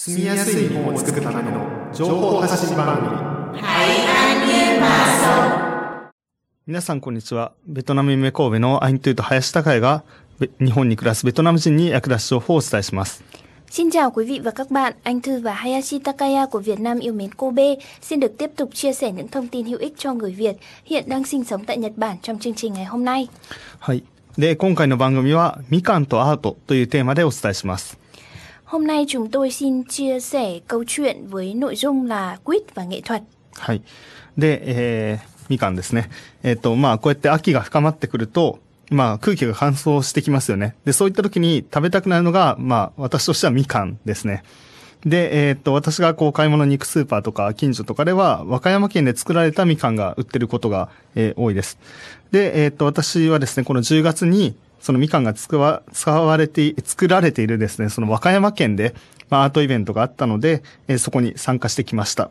住みやすい日本を作るための情報発信番組皆さんこんにちは。ベトナム夢神戸のアイントゥーと林高也がべ日本に暮らすベトナム人に役立つ情報をお伝えします。Xin chào quý vị và các bạn, anh Thư và Hayashi Takaya của Việt Nam yêu mến Kobe xin được tiếp tục chia sẻ những thông tin hữu ích cho người Việt hiện đang sinh sống tại Nhật Bản trong chương trình ngày hôm nay. はい。で、今回の番組は、みかんとアートというテーマでお伝えします。Hôm nay chúng tôi xin chia sẻ câu chuyện với nội dung là quýt và nghệ thuật. はい。で、えー、みかんですね。えっ、と、まあ、こうやって秋が深まってくると、まあ、空気が乾燥してきますよね。で、そういった時に食べたくなるのが、まあ、私としてはみかんですね。で、えっ、と、私がこう買い物に行くスーパーとか近所とかでは、和歌山県で作られたみかんが売ってることが、えー多いです。で、えっ、と、私はですね、この10月に、そのみかんが使わ使われて、作られているですね、その和歌山県で、まあ、アートイベントがあったので、えーそこに参加してきました。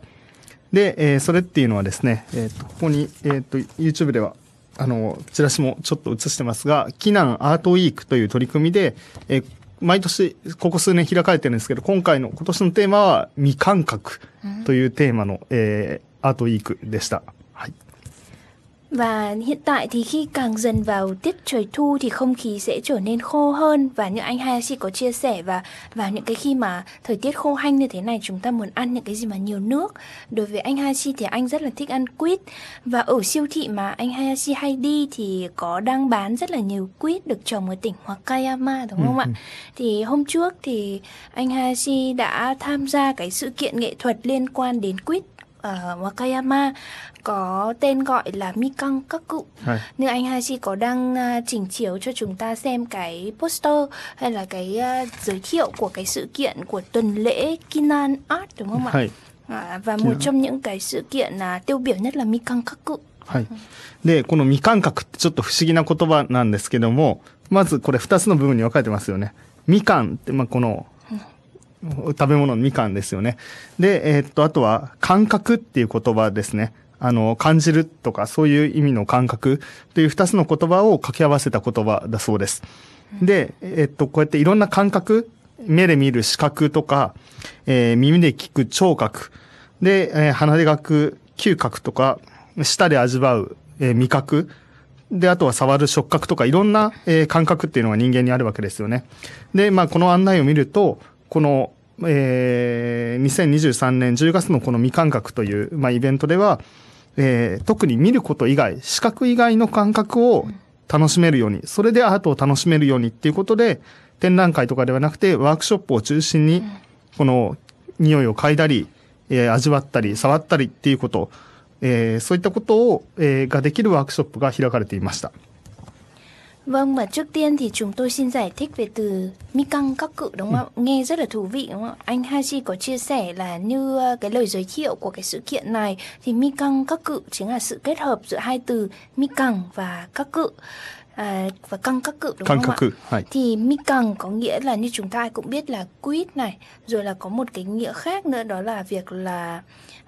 で、えーそれっていうのはですね、えっ、と、ここに、えっ、と、YouTube では、あの、チラシもちょっと映してますが、キナンアートウィークという取り組みで、えー毎年、ここ数年開かれてるんですけど、今回の、今年のテーマは、未感覚というテーマの、えーアートウィークでした。はい。Và hiện tại thì khi càng dần vào tiết trời thu thì không khí sẽ trở nên khô hơn và như anh Hayashi có chia sẻ và vào những cái khi mà thời tiết khô hanh như thế này chúng ta muốn ăn những cái gì mà nhiều nước. Đối với anh Hayashi thì anh rất là thích ăn quýt và ở siêu thị mà anh Hayashi hay đi thì có đang bán rất là nhiều quýt được trồng ở tỉnh Wakayama đúng không ạ? Thì hôm trước thì anh Hayashi đã tham gia cái sự kiện nghệ thuật liên quan đến quýt ở Wakayama có tên gọi là Mikang Kaku. はい。 Như anh Haji có đang à, chỉnh chiếu cho chúng ta xem cái poster hay là cái à, giới thiệu của cái sự kiện của tuần lễ Kinan Art đúng không ạ? はい。 À, và một trong những cái sự kiện à, tiêu biểu nhất là Mikang Kaku. はい。で、この未感覚ってちょっと不思議な言葉なんですけども、まずこれ二つの部分に分かれてますよね。みかんって、まあ、この、 食べ物のみかんですよね。で、えーっと、あとは、感覚っていう言葉ですね。あの、感じるとか、そういう意味の感覚という二つの言葉を掛け合わせた言葉だそうです。で、えっと、こうやっていろんな感覚、目で見る視覚とか、えー耳で聞く聴覚、で、えー鼻で嗅ぐ嗅覚とか、舌で味わう、えー味覚、で、あとは触る触覚とかいろんな、えー感覚っていうのが人間にあるわけですよね。で、まあこの案内を見ると、この、えー2023年10月のこの未感覚という、まあ、イベントでは、えー特に見ること以外、視覚以外の感覚を楽しめるように、それでアートを楽しめるようにっていうことで、展覧会とかではなくて、ワークショップを中心に、この匂いを嗅いだり、えー味わったり、触ったりっていうこと、えーそういったことを、えーができるワークショップが開かれていました。Vâng và trước tiên thì chúng tôi xin giải thích về từ Mikang Kaku đúng không ạ? Nghe rất là thú vị đúng không ạ? Anh Haji có chia sẻ là như ờ, cái lời giới thiệu của cái sự kiện này thì Mikang Kaku chính là sự kết hợp giữa hai từ Mikang và Kaku. À, và căng các cự đúng căng không các cự, ạ? Thì mi căng có nghĩa là như chúng ta cũng biết là quýt này, rồi là có một cái nghĩa khác nữa đó là việc là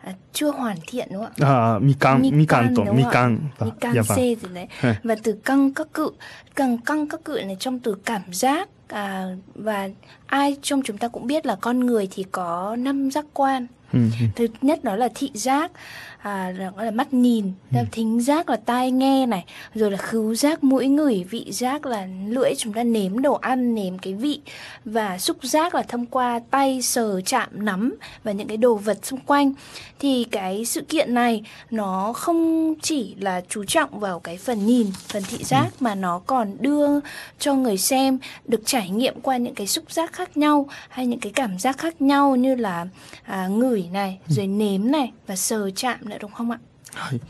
à, chưa hoàn thiện đúng không ạ? À, mi căng, mi căng tổ, mi căng, mi vâng, căng dạ vâng. c gì đấy. Và từ căng các cự, căng căng các cự này trong từ cảm giác à, và ai trong chúng ta cũng biết là con người thì có năm giác quan Ừ. thứ nhất đó là thị giác à, gọi là mắt nhìn ừ. thính giác là tai nghe này rồi là khứu giác mũi ngửi vị giác là lưỡi chúng ta nếm đồ ăn nếm cái vị và xúc giác là thông qua tay sờ chạm nắm và những cái đồ vật xung quanh thì cái sự kiện này nó không chỉ là chú trọng vào cái phần nhìn phần thị ừ. giác ừ. mà nó còn đưa cho người xem được trải nghiệm qua những cái xúc giác khác nhau hay những cái cảm giác khác nhau như là à, ngửi này rồi nếm này và sờ chạm nữa đúng không ạ? はい。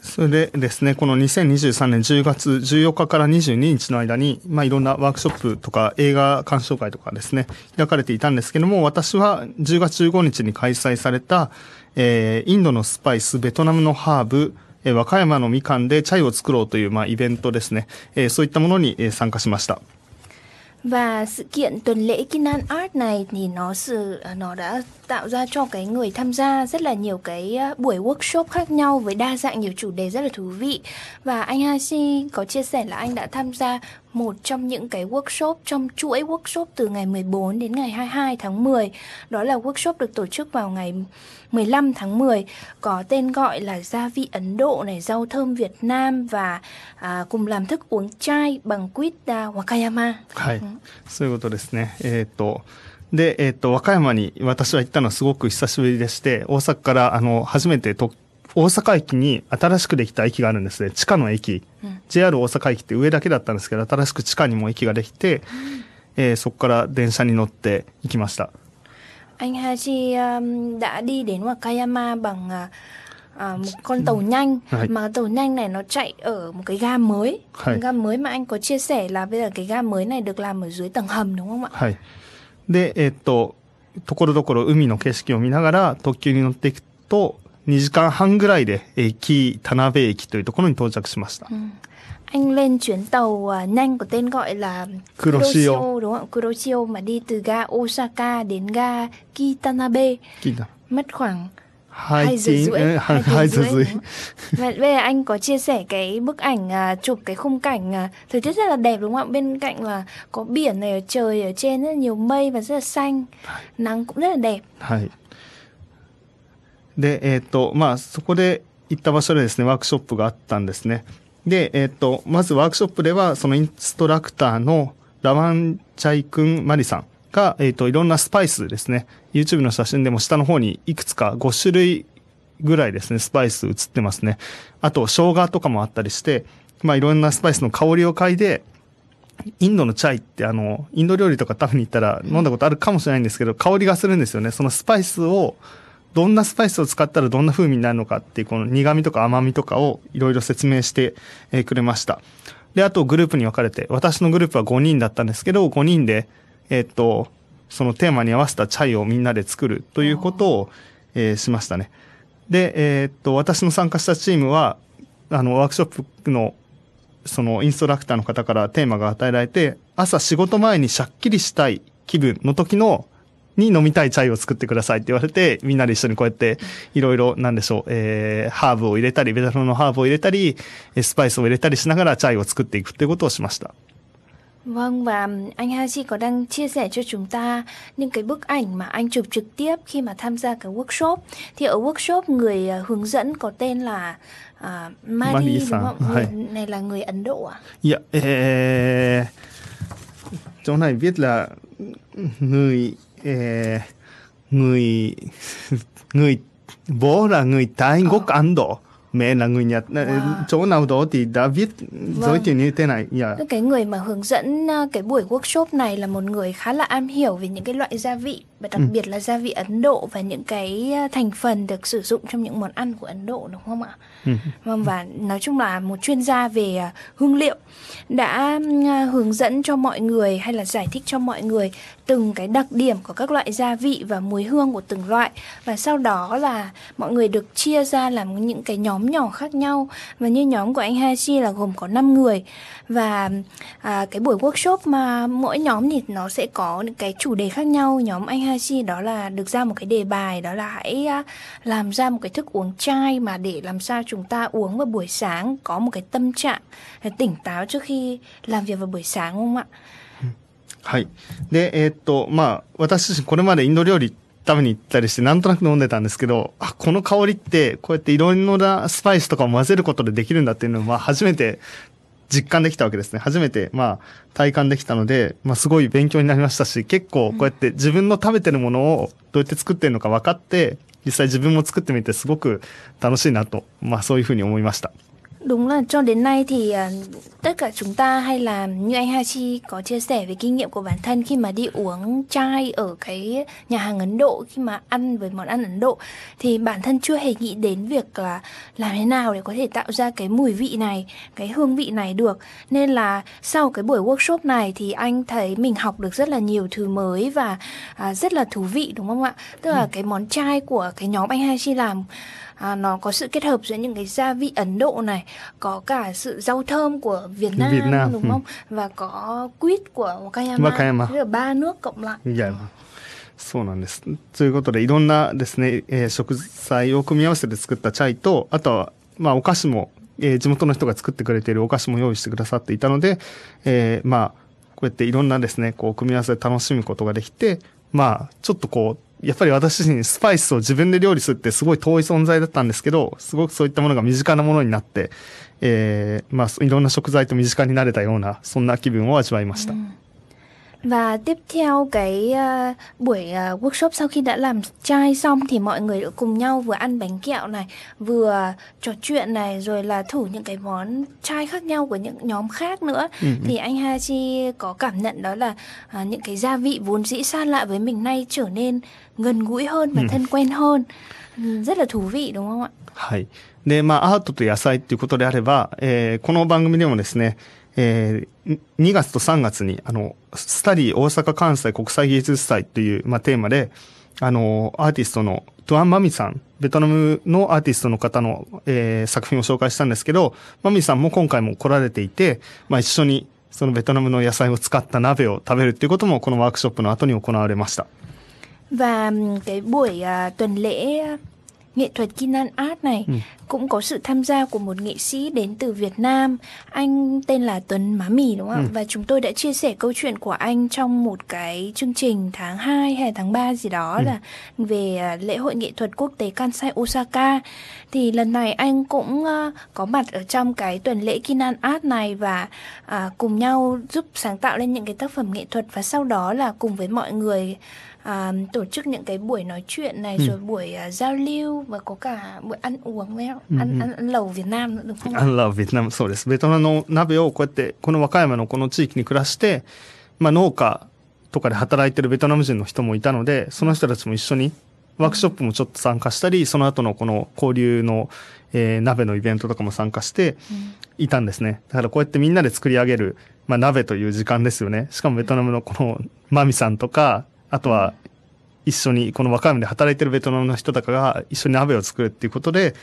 それでですね、この2023年10月14日から22日の間に、まあ、いろんなワークショップとか映画鑑賞会とかですね、開かれていたんですけども、私は10月15日に開催された、えーインドのスパイス、ベトナムのハーブ、えー和歌山のみかんでチャイを作ろうという、まあ、イベントですね、えーそういったものに、えー参加しました。Và sự kiện tuần lễ Kinan Art này thì nó sự, nó đã tạo ra cho cái người tham gia rất là nhiều cái ờ, buổi workshop khác nhau với đa dạng nhiều chủ đề rất là thú vị. Và anh Hashi có chia sẻ là anh đã tham gia một trong những cái workshop trong chuỗi workshop từ ngày 14 đến ngày 22 tháng 10. Đó là workshop được tổ chức vào ngày 15 tháng 10 có tên gọi là gia vị Ấn Độ này, rau thơm Việt Nam và à, cùng làm thức uống chai bằng quýt uh, Wakayama. はい、そういうことですね。えっ、と、で、えっ、と、和歌山に私は行ったのはすごく久しぶりでして、大阪から、あの、初めてと、大阪駅に新しくできた駅があるんですね。地下の駅。 JR 大阪駅って sure だけだったんですけど、新しく地下にも駅ができて、えーそこから電車に乗って行きました。Anh Haji um, đã đi đến Wakayama bằng à, một con tàu nhanh mà tàu nhanh này nó chạy ở một cái ga mới. Ga mới mà anh có chia sẻ là bây giờ cái ga mới này được làm ở dưới tầng hầm đúng không ạ? はい。で、えっ、と、ところどころ海の景色を見ながら特急に乗っていくと、2時間半ぐらいで駅、田辺駅というところに到着しました。 Anh lên chuyến tàu à, nhanh có tên gọi là Kuroshio. đúng không? Kuroshio mà đi từ ga Osaka đến ga Kitanabe聞いた mất khoảng はい、 2giờ rưỡi. ừ, hai 2 giờ rưỡi, rưỡi. đúng không? Và bây giờ anh có chia sẻ cái bức ảnh à, chụp cái khung cảnh à, thời tiết rất là đẹp đúng không ạ? Bên cạnh là có biển này ở trời ở trên rất là nhiều mây và rất là xanh. Nắng cũng rất là đẹp. で、えっ、と、まあ、そこで行った場所でですね、ワークショップがあったんですね。で、えっ、と、まずワークショップでは、そのインストラクターのラワンチャイ君マリさんが、えっ、と、いろんなスパイスですね、YouTube の写真でも下の方にいくつか5種類ぐらいですね、スパイス映ってますね。あと、生姜とかもあったりして、まあ、いろんなスパイスの香りを嗅いで、インドのチャイってあの、インド料理とか食べに行ったら飲んだことあるかもしれないんですけど、香りがするんですよね。そのスパイスを、どんなスパイスを使ったらどんな風味になるのかっていう、この苦味とか甘みとかをいろいろ説明してくれました。で、あとグループに分かれて、私のグループは5人だったんですけど、5人で、えっと、そのテーマに合わせたチャイをみんなで作るということを、えーしましたね。で、えーっと、私の参加したチームは、あの、ワークショップのそのインストラクターの方からテーマが与えられて、朝仕事前にシャッキリしたい気分の時の、に飲みたいチャイを作ってくださいって言われて、みんなで一緒にこうやって、いろいろ、なんでしょう、えー、ハーブを入れたり、ベトナムのハーブを入れたり、えースパイスを入れたりしながらチャイを作っていくっていうことをしました。Vâng và anh Haji có đang chia sẻ cho chúng ta những cái bức ảnh mà anh chụp trực tiếp khi mà tham gia cái workshop. Thì ở workshop người hướng dẫn có tên là à, Mari Mari đúng không? Người này là người Ấn Độ à? いや、えー、chỗ này viết là người, người, người, bố là người Thái gốc Ấn Độ, mẹ là người Nhật. Wow. Chỗ nào đó thì đã viết giới thiệu như thế này. Dạ. Tức Cái người mà hướng dẫn à, cái buổi workshop này là một người khá là am hiểu về những cái loại gia vị và đặc biệt là gia vị Ấn Độ và những cái à, thành phần được sử dụng trong những món ăn của Ấn Độ đúng không ạ? Vâng và nói chung là một chuyên gia về à, hương liệu đã hướng dẫn cho mọi người hay là giải thích cho mọi người từng cái đặc điểm của các loại gia vị và mùi hương của từng loại. Và sau đó là mọi người được chia ra làm những cái nhóm nhỏ khác nhau. Và như nhóm của anh Hachi là gồm có 5 người. Và à, cái buổi workshop mà mỗi nhóm thì nó sẽ có những cái chủ đề khác nhau. Nhóm anh Hachi đó là được ra một cái đề bài đó là hãy à, làm ra một cái thức uống chai mà để làm sao chúng ta uống vào buổi sáng có một cái tâm trạng à, tỉnh táo trước khi làm việc vào buổi sáng đúng không ạ? はい。で、えーっと、まあ、私自身これまでインド料理食べに行ったりして、なんとなく飲んでたんですけど、あ、この香りって、こうやっていろんなスパイスとかを混ぜることでできるんだっていうのを、まあ、初めて実感できたわけですね。初めて、まあ、体感できたので、まあ、すごい勉強になりましたし、結構、こうやって自分の食べてるものをどうやって作ってるのか分かって、実際自分も作ってみてすごく楽しいなと、まあ、そういうふうに思いました。Đúng là cho đến nay thì à, tất cả chúng ta hay là như anh Hachi có chia sẻ về kinh nghiệm của bản thân khi mà đi uống chai ở cái nhà hàng Ấn Độ khi mà ăn với món ăn Ấn Độ thì bản thân chưa hề nghĩ đến việc là làm thế nào để có thể tạo ra cái mùi vị này, cái hương vị này được. Nên là sau cái buổi workshop này thì anh thấy mình học được rất là nhiều thứ mới và à, rất là thú vị đúng không ạ? Tức là cái món chai của cái nhóm anh Hachi làm à, nó có sự kết hợp giữa những cái gia vị Ấn Độ này có cả sự rau thơm của Việt Nam, Việt Nam, đúng ừ. không và có quýt của Wakayama, Wakayama. Tức là ba nước cộng lại いや、そうなんです。ということで、いろんなですね、えー食材を組み合わせて作ったチャイと、あとは、まあ、お菓子も、えー地元の人が作ってくれているお菓子も用意してくださっていたので、えーまあ、こうやっていろんなですね、こう、組み合わせで楽しむことができて、 まあ、ちょっとこう、やっぱり私自身スパイスを自分で料理するってすごい遠い存在だったんですけど、すごくそういったものが身近なものになって、えーまあ、いろんな食材と身近になれたような、そんな気分を味わいました。Và tiếp theo cái ờ, buổi ờ, workshop sau khi đã làm chai xong thì mọi người đã cùng nhau vừa ăn bánh kẹo này, vừa trò chuyện này rồi là thử những cái món chai khác nhau của những nhóm khác nữa. Thì anh Hachi có cảm nhận đó là ờ, những cái gia vị vốn dĩ xa lạ với mình nay trở nên gần gũi hơn và thân quen hơn. Ừ, Rất là thú vị đúng không ạ? はい。で、まあ、アートと野菜っていうことであれば、えーこの番組でもですね、 えー2月と3月に、あの、スタディ大阪関西国際芸術祭という、まあ、テーマで、あの、アーティストのトゥアン・マミさん、ベトナムのアーティストの方の、えー作品を紹介したんですけど、マミさんも今回も来られていて、まあ、一緒にそのベトナムの野菜を使った鍋を食べるっていうことも、このワークショップの後に行われました。Và cái buổi à, tuần lễ nghệ thuật Kinan Art này cũng có sự tham gia của một nghệ sĩ đến từ Việt Nam. Anh tên là Tuấn Má Mì đúng không ạ? Và chúng tôi đã chia sẻ câu chuyện của anh trong một cái chương trình tháng 2 hay tháng 3 gì đó là về à, lễ hội nghệ thuật quốc tế Kansai Osaka. Thì lần này anh cũng à, có mặt ở trong cái tuần lễ Kinan Art này và à, cùng nhau giúp sáng tạo lên những cái tác phẩm nghệ thuật và sau đó là cùng với mọi người à, tổ chức những cái buổi nói chuyện này rồi buổi à, giao lưu và có cả buổi ăn uống với ăn, ăn, ăn, ăn lẩu Việt Nam nữa đúng không? Ạ? アンラーベトナム、そうです。ベトナムの鍋をこうやって、この和歌山のこの地域に暮らして、まあ農家とかで働いてるベトナム人の人もいたので、その人たちも一緒にワークショップもちょっと参加したり、その後のこの交流の、えー鍋のイベントとかも参加していたんですね。だからこうやってみんなで作り上げる、まあ鍋という時間ですよね。しかもベトナムのこのマミさんとか、あとは一緒にこの和歌山で働いてるベトナムの人とかが一緒に鍋を作るっていうことで、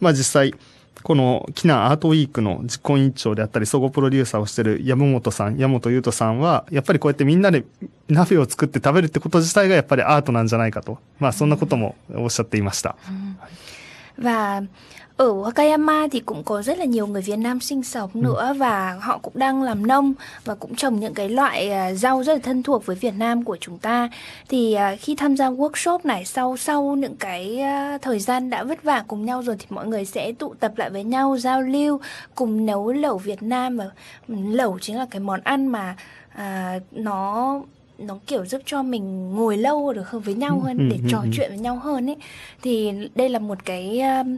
まあ実際、このキナアートウィークの実行委員長であったり、総合プロデューサーをしてる山本さん、山本優斗さんは、やっぱりこうやってみんなで鍋を作って食べるってこと自体がやっぱりアートなんじゃないかと。まあそんなこともおっしゃっていました。Và ở Wakayama thì cũng có rất là nhiều người Việt Nam sinh sống nữa và họ cũng đang làm nông và cũng trồng những cái loại à, rau rất là thân thuộc với Việt Nam của chúng ta. Thì à, khi tham gia workshop này sau sau những cái à, thời gian đã vất vả cùng nhau rồi thì mọi người sẽ tụ tập lại với nhau giao lưu cùng nấu lẩu Việt Nam và lẩu chính là cái món ăn mà à, nó nó kiểu giúp cho mình ngồi lâu được hơn với nhau hơn để trò chuyện với nhau hơn ấy. Thì đây là một cái um,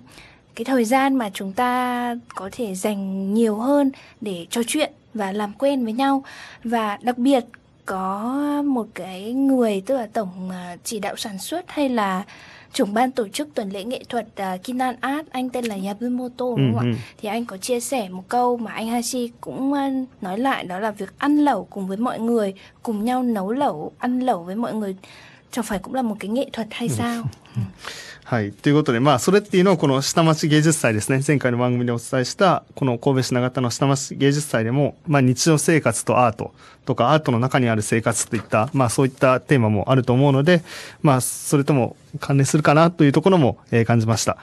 cái thời gian mà chúng ta có thể dành nhiều hơn để trò chuyện và làm quen với nhau. Và đặc biệt có một cái người tức là tổng à, chỉ đạo sản xuất hay là trưởng ban tổ chức tuần lễ nghệ thuật uh, Kinan Art anh tên là Yabumoto đúng không Ừ, ừ. ạ? Thì anh có chia sẻ một câu mà anh Hashi cũng à, nói lại đó là việc ăn lẩu cùng với mọi người, cùng nhau nấu lẩu, ăn lẩu với mọi người chẳng phải cũng là một cái nghệ thuật hay sao? はい。ということで、まあ、それっていうのをこの下町芸術祭ですね。前回の番組でお伝えした、この神戸市長田の下町芸術祭でも、まあ、日常生活とアートとか、アートの中にある生活といった、まあ、そういったテーマもあると思うので、まあ、それとも関連するかなというところも、えー感じました。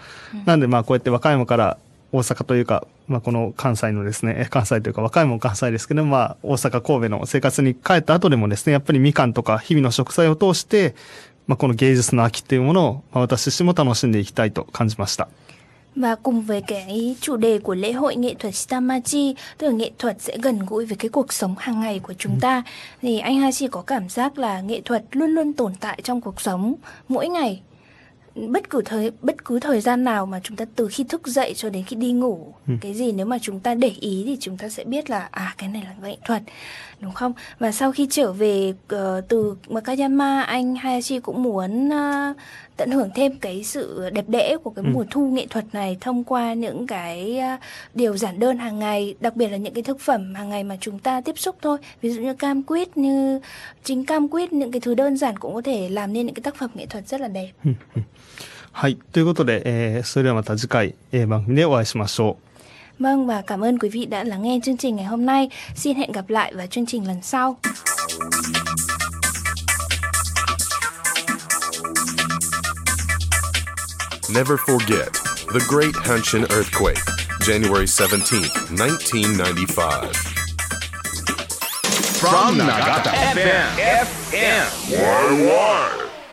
なんで、まあ、こうやって和歌山から大阪というか、まあ、この関西のですね、え関西というか和歌山も関西ですけども、まあ、大阪、神戸の生活に帰った後でもですね、やっぱりみかんとか日々の食材を通して、まあ、この芸術の秋っていうものを、まあ、私自身も楽しんでいきたいと感じました。Và cùng với cái chủ đề của lễ hội nghệ thuật Shitamachi, tức là nghệ thuật sẽ gần gũi với cái cuộc sống hàng ngày của chúng ta, thì anh Hachi có cảm giác là nghệ thuật luôn luôn tồn tại trong cuộc sống mỗi ngày. Bất cứ thời bất cứ thời gian nào mà chúng ta từ khi thức dậy cho đến khi đi ngủ, cái gì nếu mà chúng ta để ý thì chúng ta sẽ biết là à cái này là nghệ thuật. đúng không? Và sau khi trở về uh, từ Wakayama, anh Hayashi cũng muốn uh, tận hưởng thêm cái sự đẹp đẽ của cái ừ. mùa thu nghệ thuật này thông qua những cái uh, điều giản đơn hàng ngày, đặc biệt là những cái thực phẩm hàng ngày mà chúng ta tiếp xúc thôi. Ví dụ như cam quýt, như chính cam quýt, những cái thứ đơn giản cũng có thể làm nên những cái tác phẩm nghệ thuật rất là đẹp. はい。ということで、えー、それではまた次回、えー、番組でお会いしましょう。Vâng và cảm ơn quý vị đã lắng nghe chương trình ngày hôm nay. Xin hẹn gặp lại vào chương trình lần sau. Never forget the Great Hanshin Earthquake, January 17, 1995. From Nagata FM, FM, Worldwide.